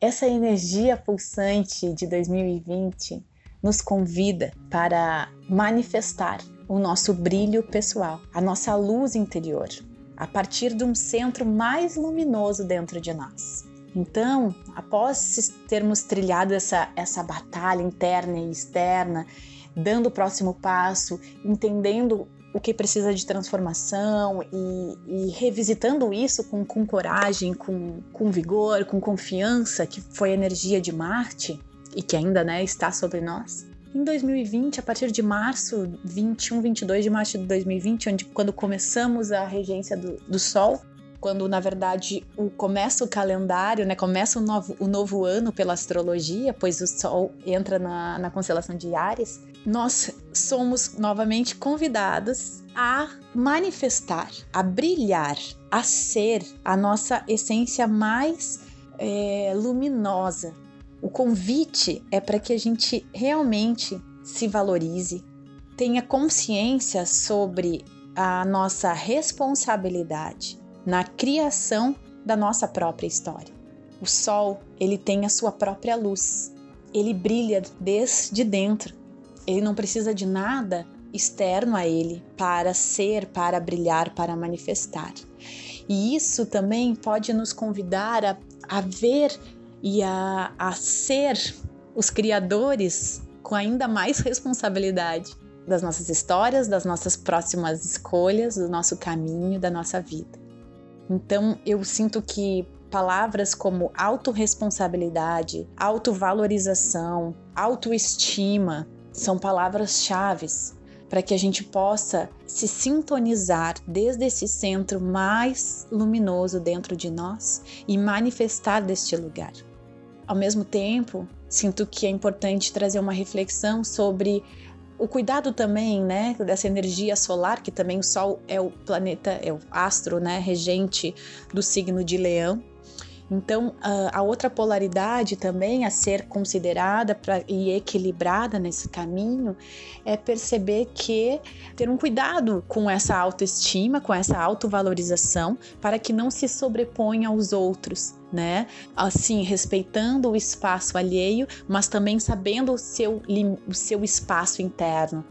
Essa energia pulsante de 2020 nos convida para manifestar o nosso brilho pessoal, a nossa luz interior, a partir de um centro mais luminoso dentro de nós. Então, após termos trilhado essa, essa batalha interna e externa, dando o próximo passo, entendendo o que precisa de transformação e, e revisitando isso com, com coragem, com, com vigor, com confiança, que foi a energia de Marte e que ainda né, está sobre nós. Em 2020, a partir de março 21, 22 de março de 2020, onde, quando começamos a regência do, do Sol, quando na verdade o começa o calendário, né, começa o novo, o novo ano pela astrologia, pois o Sol entra na, na constelação de Ares, nós somos novamente convidados a manifestar, a brilhar, a ser a nossa essência mais é, luminosa. O convite é para que a gente realmente se valorize, tenha consciência sobre a nossa responsabilidade na criação da nossa própria história. O sol, ele tem a sua própria luz. Ele brilha desde dentro. Ele não precisa de nada externo a ele para ser, para brilhar, para manifestar. E isso também pode nos convidar a, a ver e a, a ser os criadores com ainda mais responsabilidade das nossas histórias, das nossas próximas escolhas, do nosso caminho, da nossa vida. Então eu sinto que palavras como autorresponsabilidade, autovalorização, autoestima são palavras-chave para que a gente possa se sintonizar desde esse centro mais luminoso dentro de nós e manifestar deste lugar. ao mesmo tempo, sinto que é importante trazer uma reflexão sobre o cuidado também, né, dessa energia solar, que também o Sol é o planeta, é o astro, né, regente do signo de Leão. Então, a outra polaridade também a ser considerada pra, e equilibrada nesse caminho é perceber que ter um cuidado com essa autoestima, com essa autovalorização, para que não se sobreponha aos outros, né? Assim, respeitando o espaço alheio, mas também sabendo o seu, o seu espaço interno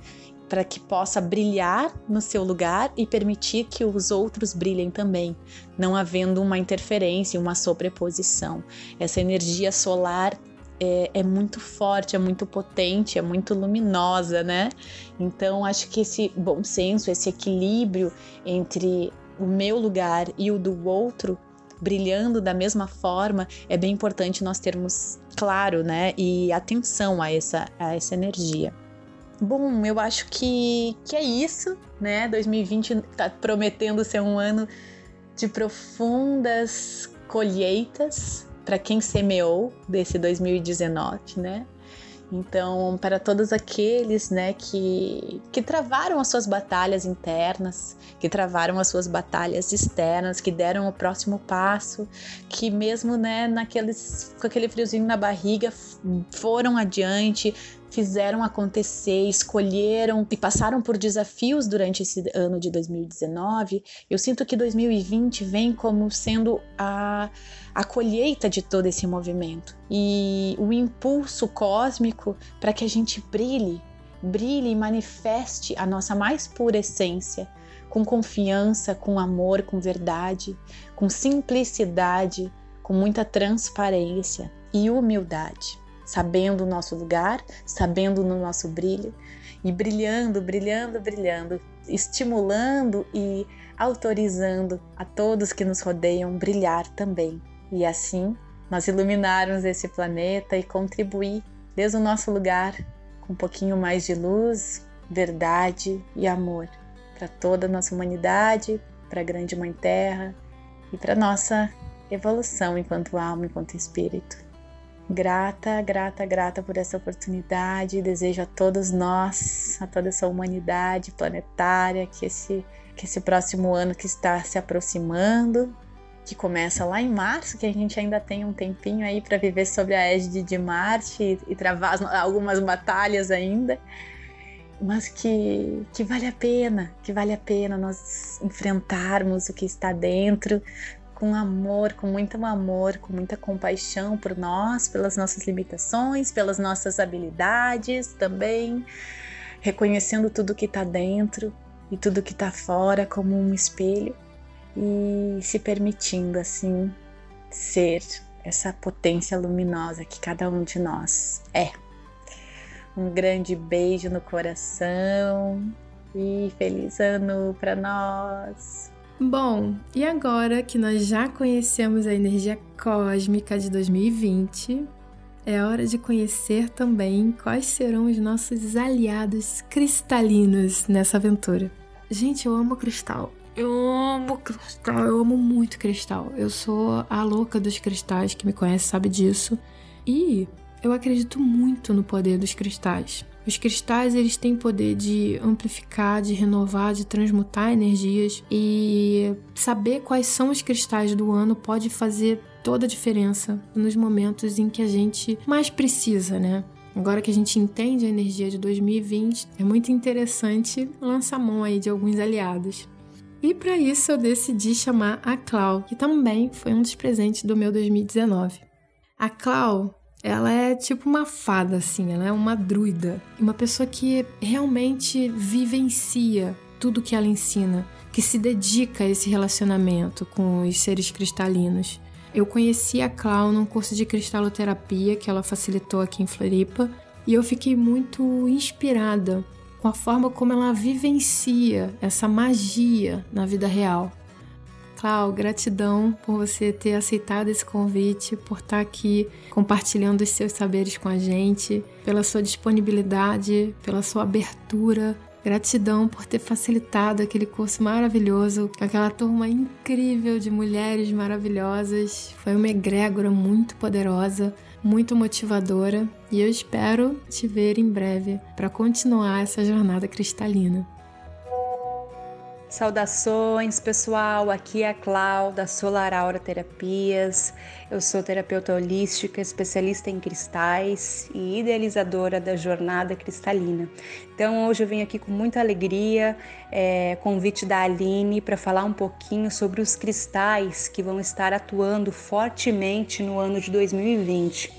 para que possa brilhar no seu lugar e permitir que os outros brilhem também, não havendo uma interferência, uma sobreposição. Essa energia solar é, é, muito forte, é muito potente, é muito luminosa, né? Então acho que esse bom senso, esse equilíbrio entre o meu lugar e o do outro brilhando da mesma forma, é bem importante nós termos claro, né, e atenção a essa, a essa energia. Bom, eu acho que, que é isso, né? 2020 está prometendo ser um ano de profundas colheitas para quem semeou desse 2019, né? Então, para todos aqueles, né, que, que travaram as suas batalhas internas, que travaram as suas batalhas externas, que deram o próximo passo, que mesmo, né, naqueles com aquele friozinho na barriga, foram adiante, fizeram acontecer, escolheram e passaram por desafios durante esse ano de 2019, eu sinto que 2020 vem como sendo a, a colheita de todo esse movimento e o impulso cósmico para que a gente brilhe, brilhe e manifeste a nossa mais pura essência, com confiança, com amor, com verdade, com simplicidade, com muita transparência e humildade sabendo o nosso lugar, sabendo no nosso brilho e brilhando, brilhando, brilhando, estimulando e autorizando a todos que nos rodeiam brilhar também. E assim nós iluminarmos esse planeta e contribuir desde o nosso lugar com um pouquinho mais de luz, verdade e amor para toda a nossa humanidade, para a grande Mãe Terra e para nossa evolução enquanto alma, enquanto espírito. Grata, grata, grata por essa oportunidade. Desejo a todos nós, a toda essa humanidade planetária, que esse, que esse próximo ano que está se aproximando, que começa lá em março, que a gente ainda tem um tempinho aí para viver sobre a égide de Marte e, e travar algumas batalhas ainda, mas que, que vale a pena, que vale a pena nós enfrentarmos o que está dentro, com amor, com muito amor, com muita compaixão por nós, pelas nossas limitações, pelas nossas habilidades também, reconhecendo tudo que está dentro e tudo que está fora como um espelho e se permitindo assim ser essa potência luminosa que cada um de nós é. Um grande beijo no coração e feliz ano para nós! Bom, e agora que nós já conhecemos a energia cósmica de 2020, é hora de conhecer também quais serão os nossos aliados cristalinos nessa aventura. Gente, eu amo cristal. Eu amo cristal, eu amo muito cristal. Eu sou a louca dos cristais, que me conhece sabe disso. E eu acredito muito no poder dos cristais. Os cristais eles têm poder de amplificar, de renovar, de transmutar energias e saber quais são os cristais do ano pode fazer toda a diferença nos momentos em que a gente mais precisa, né? Agora que a gente entende a energia de 2020, é muito interessante lançar mão aí de alguns aliados. E para isso eu decidi chamar a Clau, que também foi um dos presentes do meu 2019. A Clau ela é tipo uma fada, assim, ela é uma druida. Uma pessoa que realmente vivencia tudo que ela ensina, que se dedica a esse relacionamento com os seres cristalinos. Eu conheci a Clau num curso de cristaloterapia que ela facilitou aqui em Floripa e eu fiquei muito inspirada com a forma como ela vivencia essa magia na vida real. Clau, gratidão por você ter aceitado esse convite, por estar aqui compartilhando os seus saberes com a gente, pela sua disponibilidade, pela sua abertura, Gratidão por ter facilitado aquele curso maravilhoso, aquela turma incrível de mulheres maravilhosas. Foi uma egrégora muito poderosa, muito motivadora e eu espero te ver em breve para continuar essa jornada cristalina. Saudações, pessoal. Aqui é a Clau da Solar Aura Terapias. Eu sou terapeuta holística, especialista em cristais e idealizadora da Jornada Cristalina. Então, hoje eu venho aqui com muita alegria, é, convite da Aline para falar um pouquinho sobre os cristais que vão estar atuando fortemente no ano de 2020.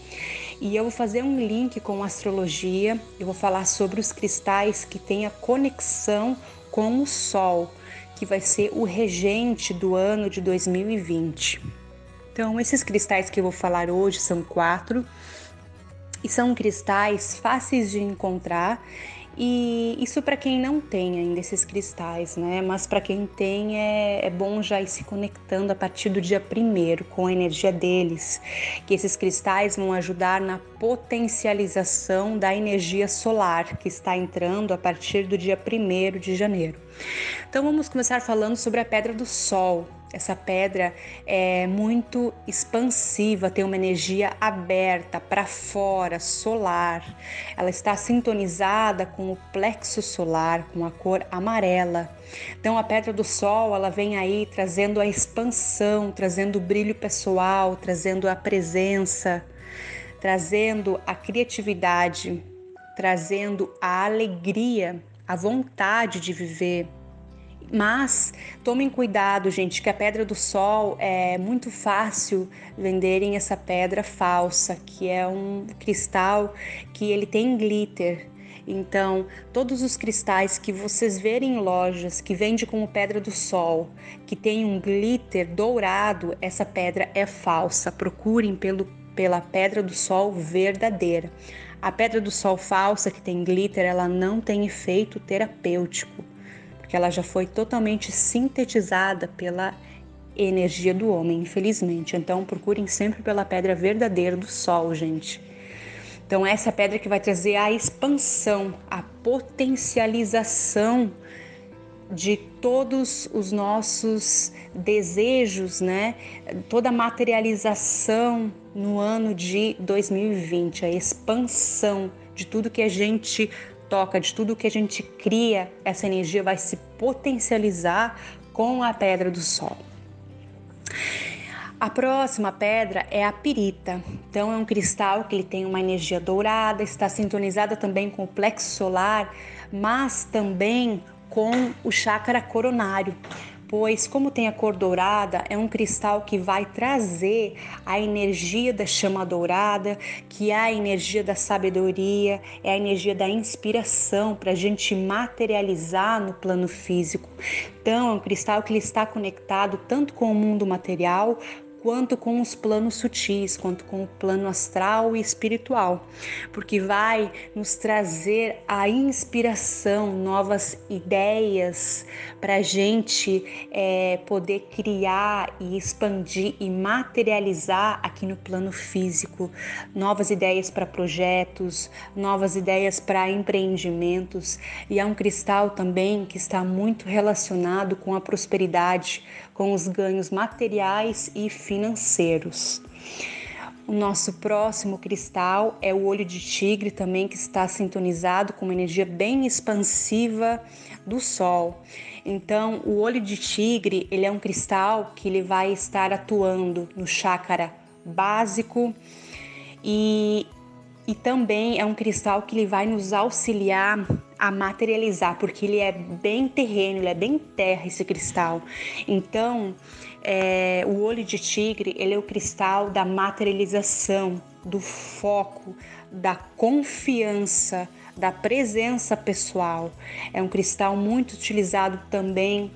E eu vou fazer um link com astrologia, eu vou falar sobre os cristais que têm a conexão com o Sol que vai ser o regente do ano de 2020. Então, esses cristais que eu vou falar hoje são quatro e são cristais fáceis de encontrar e isso para quem não tem ainda esses cristais, né? Mas para quem tem é, é, bom já ir se conectando a partir do dia primeiro com a energia deles, que esses cristais vão ajudar na potencialização da energia solar que está entrando a partir do dia primeiro de janeiro. Então vamos começar falando sobre a pedra do sol. Essa pedra é muito expansiva, tem uma energia aberta para fora, solar. Ela está sintonizada com o plexo solar, com a cor amarela. Então a pedra do sol, ela vem aí trazendo a expansão, trazendo o brilho pessoal, trazendo a presença, trazendo a criatividade, trazendo a alegria, a vontade de viver mas tomem cuidado, gente, que a pedra do sol é muito fácil venderem essa pedra falsa, que é um cristal que ele tem glitter. Então, todos os cristais que vocês verem em lojas que vende como pedra do sol, que tem um glitter dourado, essa pedra é falsa. Procurem pelo, pela pedra do sol verdadeira. A pedra do sol falsa que tem glitter, ela não tem efeito terapêutico porque ela já foi totalmente sintetizada pela energia do homem, infelizmente. Então, procurem sempre pela pedra verdadeira do sol, gente. Então, essa pedra que vai trazer a expansão, a potencialização de todos os nossos desejos, né? Toda a materialização no ano de 2020, a expansão de tudo que a gente toca, de tudo que a gente cria, essa energia vai se potencializar com a pedra do sol. A próxima pedra é a pirita. Então é um cristal que ele tem uma energia dourada, está sintonizada também com o plexo solar, mas também com o chakra coronário pois, como tem a cor dourada, é um cristal que vai trazer a energia da chama dourada, que é a energia da sabedoria, é a energia da inspiração para a gente materializar no plano físico. Então, é um cristal que ele está conectado tanto com o mundo material quanto com os planos sutis, quanto com o plano astral e espiritual, porque vai nos trazer a inspiração, novas ideias para a gente é, poder criar e expandir e materializar aqui no plano físico, novas ideias para projetos, novas ideias para empreendimentos, e é um cristal também que está muito relacionado com a prosperidade, com os ganhos materiais e financeiros. O nosso próximo cristal é o olho de tigre, também que está sintonizado com uma energia bem expansiva do sol. Então, o olho de tigre, ele é um cristal que ele vai estar atuando no chakra básico e, e também é um cristal que ele vai nos auxiliar a materializar, porque ele é bem terreno, ele é bem terra esse cristal. Então, é, o olho de tigre, ele é o cristal da materialização, do foco, da confiança, da presença pessoal. É um cristal muito utilizado também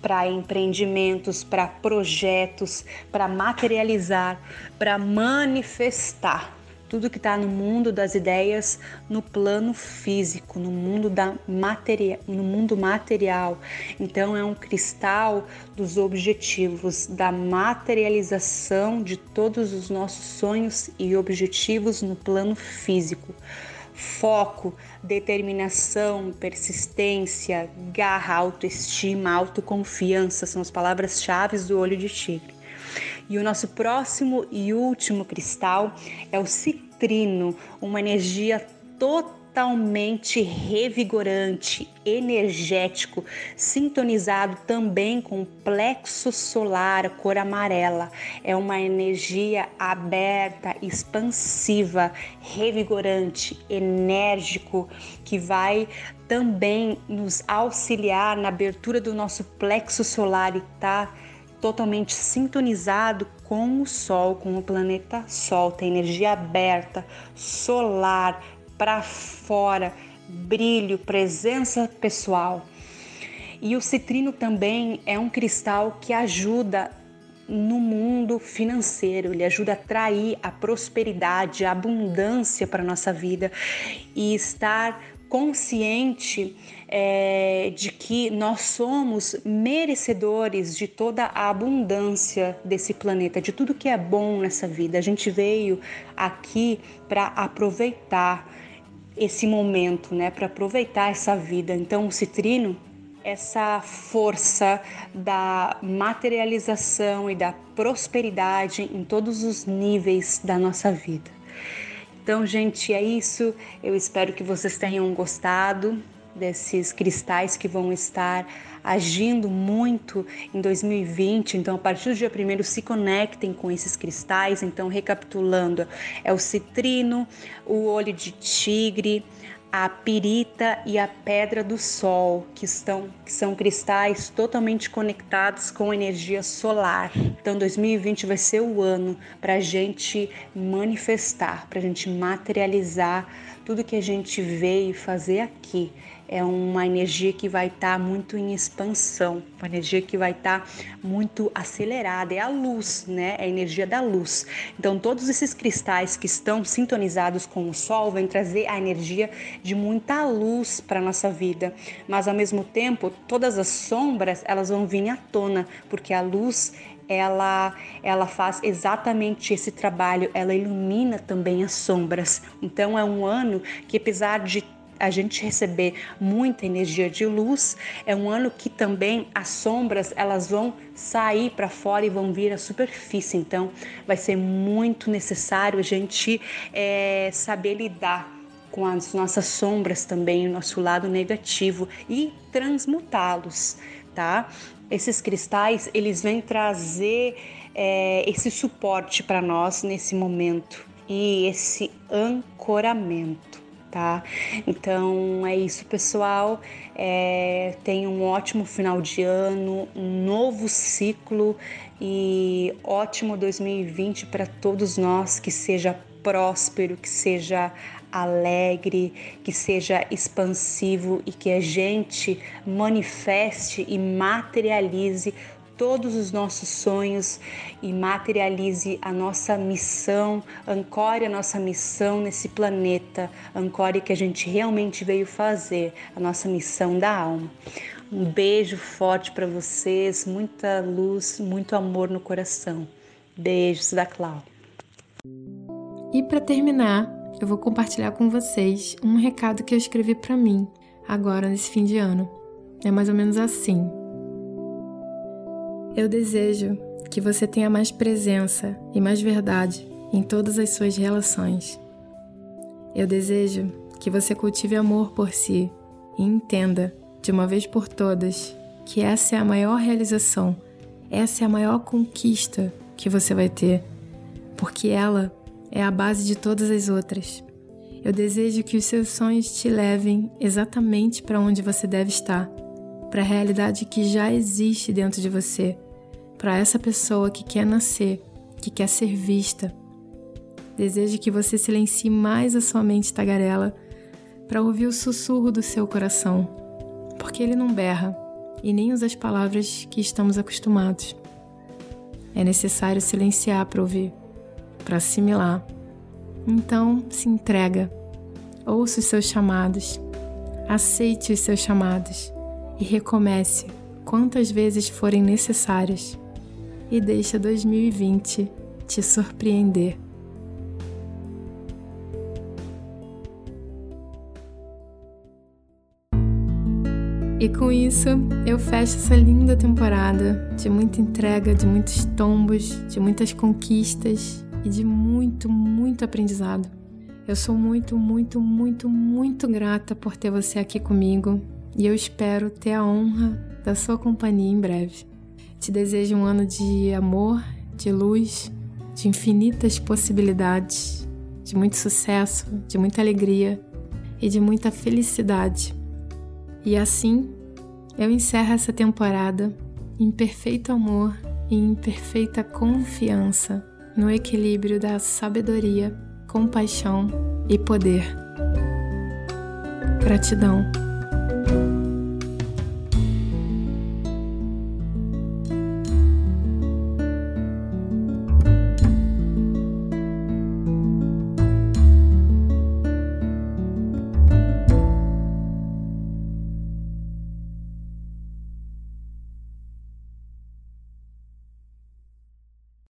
para empreendimentos, para projetos, para materializar, para manifestar tudo que está no mundo das ideias, no plano físico, no mundo da materia, no mundo material. Então é um cristal dos objetivos, da materialização de todos os nossos sonhos e objetivos no plano físico. foco, determinação, persistência, garra, autoestima, autoconfiança são as palavras-chave do olho de tigre. E o nosso próximo e último cristal é o citrino, uma energia total totalmente revigorante, energético, sintonizado também com o plexo solar, cor amarela. É uma energia aberta, expansiva, revigorante, enérgico, que vai também nos auxiliar na abertura do nosso plexo solar e tá totalmente sintonizado com o Sol, com o planeta Sol, tem energia aberta, solar, para fora, brilho, presença pessoal. E o citrino também é um cristal que ajuda no mundo financeiro, ele ajuda a atrair a prosperidade, a abundância para nossa vida e estar consciente é, de que nós somos merecedores de toda a abundância desse planeta, de tudo que é bom nessa vida. A gente veio aqui para aproveitar esse momento, né, para aproveitar essa vida. Então, o citrino, essa força da materialização e da prosperidade em todos os níveis da nossa vida. Então, gente, é isso. Eu espero que vocês tenham gostado desses cristais que vão estar agindo muito em 2020. Então, a partir do dia 1 se conectem com esses cristais. Então, recapitulando, é o citrino, o olho de tigre, a pirita e a pedra do sol, que, estão, que são cristais totalmente conectados com energia solar. Então, 2020 vai ser o ano para a gente manifestar, para a gente materializar tudo que a gente veio fazer aqui é uma energia que vai estar tá muito em expansão, uma energia que vai estar tá muito acelerada, é a luz, né? É a energia da luz. Então, todos esses cristais que estão sintonizados com o sol vão trazer a energia de muita luz para nossa vida, mas ao mesmo tempo, todas as sombras, elas vão vir à tona, porque a luz ela, ela faz exatamente esse trabalho, ela ilumina também as sombras. Então é um ano que apesar de a gente receber muita energia de luz, é um ano que também as sombras elas vão sair para fora e vão vir à superfície. Então, vai ser muito necessário a gente é, saber lidar com as nossas sombras também, o nosso lado negativo e transmutá-los, tá? Esses cristais eles vêm trazer é, esse suporte para nós nesse momento e esse ancoramento tá? Então é isso, pessoal. É, tenha um ótimo final de ano, um novo ciclo e ótimo 2020 para todos nós, que seja próspero, que seja alegre, que seja expansivo e que a gente manifeste e materialize todos os nossos sonhos e materialize a nossa missão, ancore a nossa missão nesse planeta, ancore que a gente realmente veio fazer, a nossa missão da alma. Um beijo forte para vocês, muita luz, muito amor no coração. Beijos da Clau. E para terminar, eu vou compartilhar com vocês um recado que eu escrevi para mim agora nesse fim de ano. É mais ou menos assim. Eu desejo que você tenha mais presença e mais verdade em todas as suas relações. Eu desejo que você cultive amor por si e entenda, de uma vez por todas, que essa é a maior realização, essa é a maior conquista que você vai ter, porque ela é a base de todas as outras. Eu desejo que os seus sonhos te levem exatamente para onde você deve estar, para a realidade que já existe dentro de você para essa pessoa que quer nascer, que quer ser vista. Desejo que você silencie mais a sua mente tagarela para ouvir o sussurro do seu coração, porque ele não berra e nem usa as palavras que estamos acostumados. É necessário silenciar para ouvir, para assimilar. Então, se entrega. Ouça os seus chamados. Aceite os seus chamados e recomece quantas vezes forem necessárias e deixa 2020 te surpreender. E com isso, eu fecho essa linda temporada de muita entrega, de muitos tombos, de muitas conquistas e de muito, muito aprendizado. Eu sou muito, muito, muito, muito grata por ter você aqui comigo e eu espero ter a honra da sua companhia em breve. Te desejo um ano de amor, de luz, de infinitas possibilidades, de muito sucesso, de muita alegria e de muita felicidade. E assim, eu encerro essa temporada em perfeito amor e em perfeita confiança no equilíbrio da sabedoria, compaixão e poder. Gratidão.